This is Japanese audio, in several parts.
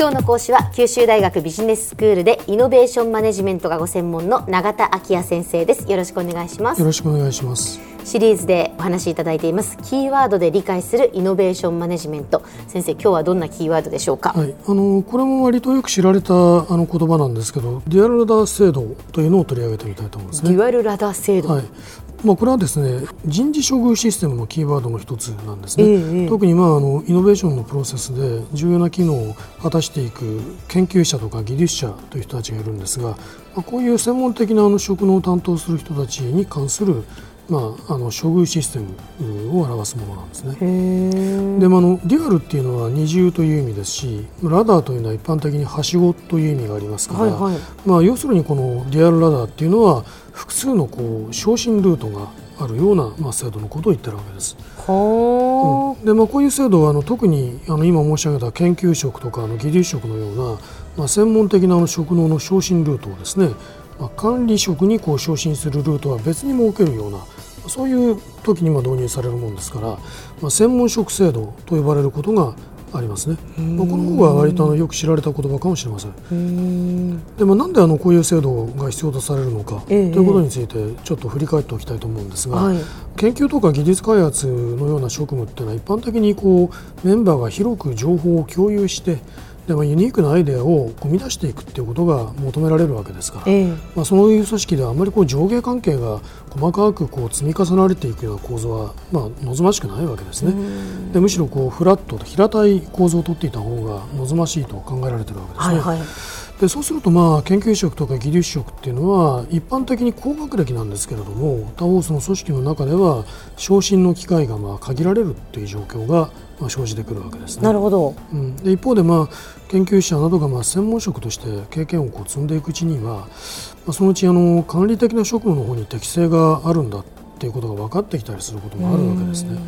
今日の講師は九州大学ビジネススクールでイノベーションマネジメントがご専門の永田昭也先生です。よろしくお願いします。よろしくお願いします。シリーズでお話しいただいています。キーワードで理解するイノベーションマネジメント。先生今日はどんなキーワードでしょうか、はい、あのこれも割とよく知られたあの言葉なんですけど dual ladder 制度というのを取り上げてみたいと思いますね。 dual ladder 制度、はいまあ、これはですね人事処遇システムのキーワードの一つなんですね、ええ、特にまああのイノベーションのプロセスで重要な機能を果たしていく研究者とか技術者という人たちがいるんですが、まあ、こういう専門的なあの職能を担当する人たちに関するまあ、あの処遇システムを表すものなんですね。で、まあ、のデュアルっていうのは二重という意味ですしラダーというのは一般的にはしごという意味がありますから、はいはい、まあ、要するにこのデュアルラダーっていうのは複数のこう昇進ルートがあるような、まあ、制度のことを言ってるわけです。はうん、でまあ、こういう制度はあの特にあの今申し上げた研究職とかあの技術職のような、まあ、専門的なあの職能の昇進ルートをですね、まあ、管理職にこう昇進するルートは別に設けるようなそういう時にも導入されるものですから、まあ、専門職制度と呼ばれることがありますね、まあ、この方が割とあのよく知られた言葉かもしれません。でもなんであのこういう制度が必要とされるのか、ということについてちょっと振り返っておきたいと思うんですが、はい、研究とか技術開発のような職務っていうのは一般的にこうメンバーが広く情報を共有してでもユニークなアイデアを生み出していくっていうことが求められるわけですから、えー、まあ、そういう組織ではあまりこう上下関係が細かくこう積み重なれていくような構造はまあ望ましくないわけですね。でむしろこうフラットと平たい構造をとっていた方が望ましいと考えられているわけですね。はいはいでそうすると、まあ、研究職とか技術職っていうのは一般的に高学歴なんですけれども他方その組織の中では昇進の機会がまあ限られるっていう状況がまあ生じてくるわけですね。なるほど、うん、で一方で、まあ、研究者などがまあ専門職として経験をこう積んでいくうちには、まあ、そのうちあの管理的な職務の方に適性があるんだっていうことが分かってきたりすることもあるわけですね。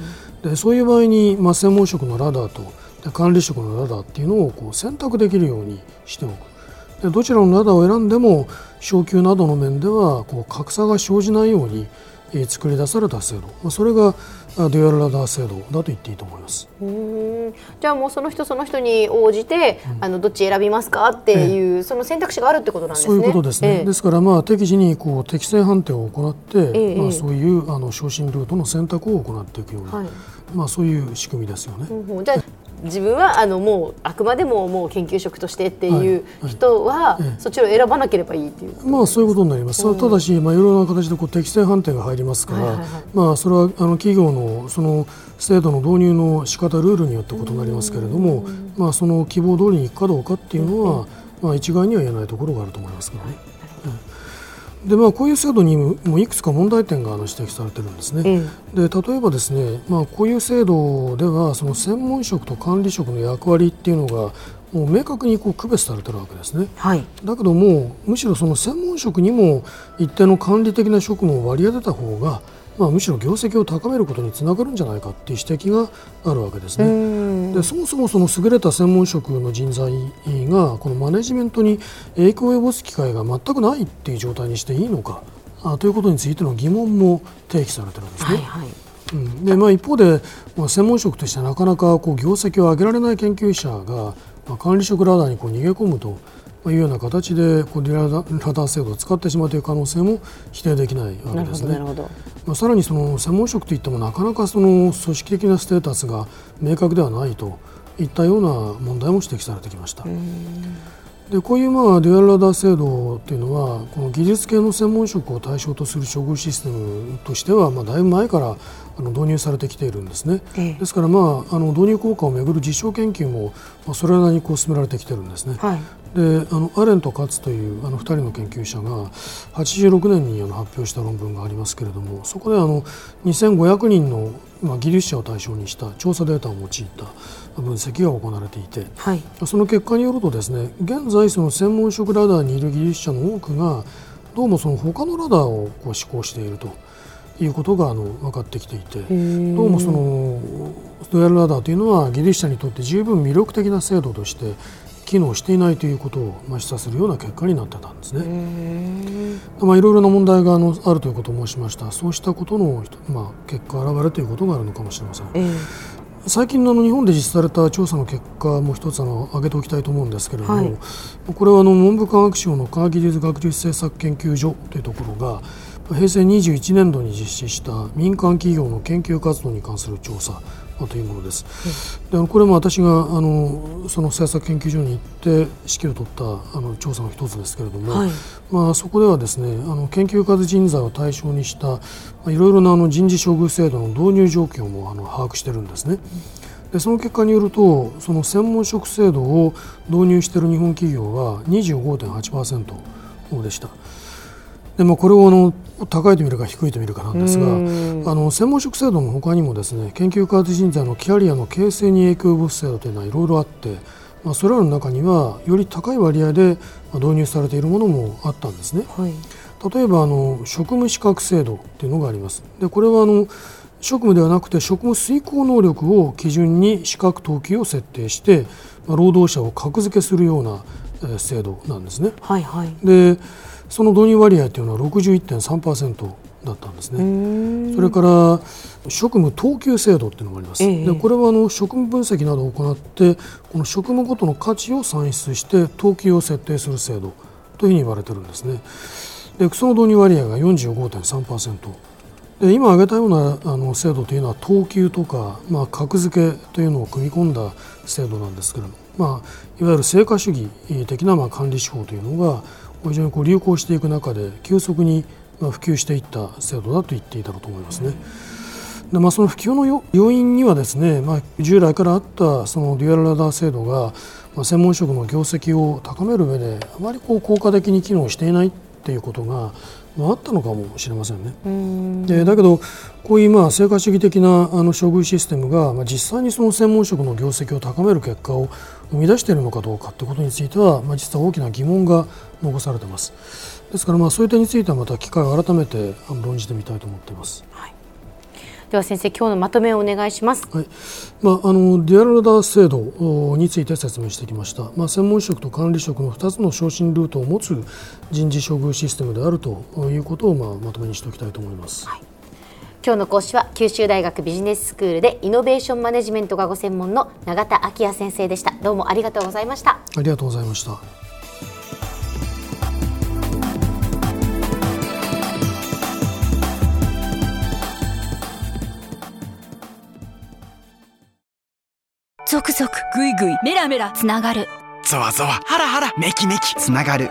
でそういう場合に、まあ、専門職のラダーと管理職のラダーっていうのをこう選択できるようにしておく。でどちらのラダーを選んでも昇給などの面ではこう格差が生じないように作り出された制度、まあ、それがデュアルラダー制度だと言っていいと思います。じゃあもうその人その人に応じて、うん、あのどっち選びますかっていう、ええ、その選択肢があるってことなんですね。そういうことですね、え、ですからまあ適時にこう適正判定を行って、まあ、そういうあの昇進ルートの選択を行っていくような、はい、まあ、そういう仕組みですよね。うん、じゃ自分はあのもうあくまでももう研究職としてっていう人は、そっちを選ばなければいいっていう、まあそういうことになります。うん、ただしまあいろいろな形でこう適正判定が入りますから、はいはいはい、まあそれはあの企業のその制度の導入の仕方ルールによって異なりますけれども、まあその希望通りにいくかどうかっていうのは、まあ一概には言えないところがあると思いますけどね。でまあ、こういう制度にもいくつか問題点が指摘されているんですね、で例えばですね、まあ、こういう制度ではその専門職と管理職の役割っていうのがもう明確にこう区別されているわけですね、はい、だけどもむしろその専門職にも一定の管理的な職務を割り当てた方がまあ、むしろ業績を高めることにつながるんじゃないかという指摘があるわけですね。でそもそもその優れた専門職の人材がこのマネジメントに影響を及ぼす機会が全くないという状態にしていいのかあということについての疑問も提起されているんですね。はいはいうん、でまあ、一方で、まあ、専門職としてなかなかこう業績を上げられない研究者が、まあ、管理職ラダーにこう逃げ込むというような形でこうディラダー制度を使ってしまうという可能性も否定できないわけですね。まあ、さらにその専門職といってもなかなかその組織的なステータスが明確ではないといったような問題も指摘されてきました。でこういうまあデュアルラダー制度というのはこの技術系の専門職を対象とする処遇システムとしてはまあだいぶ前からあの導入されてきているんですね、ええ、ですから、まあ、あの導入効果をめぐる実証研究も、まあ、それなりにこう進められてきているんですね。はい、であのアレンとカツというあの2人の研究者が86年にあの発表した論文がありますけれどもそこであの2500人の、まあ、技術者を対象にした調査データを用いた分析が行われていて、はい、その結果によるとですね現在その専門職ラダーにいる技術者の多くがどうもその他のラダーをこう施行していると。いうことがあの分かってきていてどうもそのドヤルラダーというのは技術者にとって十分魅力的な制度として機能していないということを示唆するような結果になってたんですね。まあ、いろいろな問題があのあるということを申しました。そうしたことの、まあ、結果現れということがあるのかもしれません。最近の日本で実施された調査の結果も一つあの挙げておきたいと思うんですけれども、はい、これはあの文部科学省の科学技術学術政策研究所というところが平成21年度に実施した民間企業の研究活動に関する調査というものです。でこれも私があのその政策研究所に行って指揮を取ったあの調査の一つですけれども、はい、まあ、そこではですねあの研究活人材を対象にしたまあ、いろいろなあの人事処遇制度の導入状況もあの把握しているんですね。でその結果によるとその専門職制度を導入している日本企業は25.8%でした。でまあ、これをあの高いと見るか低いと見るかなんですがあの専門職制度のほかにもですね研究開発人材のキャリアの形成に影響を及ぼす制度というのはいろいろあって、まあ、それらの中にはより高い割合で導入されているものもあったんですね。はい、例えばあの職務資格制度というのがあります。でこれはあの職務ではなくて職務遂行能力を基準に資格等級を設定して、まあ、労働者を格付けするような、えー、制度なんですね。はいはい、でその導入割合というのは61.3%だったんですね。それから職務等級制度っていうのがあります。えー、でこれはあの職務分析などを行ってこの職務ごとの価値を算出して等級を設定する制度というふうに言われてるんですね。でその導入割合が45.3%。で今挙げたようなあの制度というのは等級とか、まあ、格付けというのを組み込んだ制度なんですけれども、まあ、いわゆる成果主義的なまあ管理手法というのが非常にこう流行していく中で急速に普及していった制度だと言っていたと思いますね。でまあ、その普及の要因にはですね、まあ、従来からあったそのデュアルラダー制度が、まあ、専門職の業績を高める上であまりこう効果的に機能していないっていうことが、まあ、あったのかもしれませんね。でだけどこういうまあ成果主義的なあの処遇システムが、まあ、実際にその専門職の業績を高める結果を生み出しているのかどうかということについては、まあ、実は大きな疑問が残されています。ですからまあそういう点についてはまた機会を改めて論じてみたいと思っています。はいでは先生今日のまとめをお願いします。はい。まああのデュアルダー制度について説明してきました。まあ専門職と管理職の2つの昇進ルートを持つ人事処遇システムであるということをまあまとめにしておきたいと思います。はい。今日の講師は九州大学ビジネススクールでイノベーションマネジメントがご専門の永田昭也先生でした。どうもありがとうございました。ありがとうございました。続々ぐいぐいメラメラ。つながる。ゾワゾワ。ハラハラ。メキメキ。つながる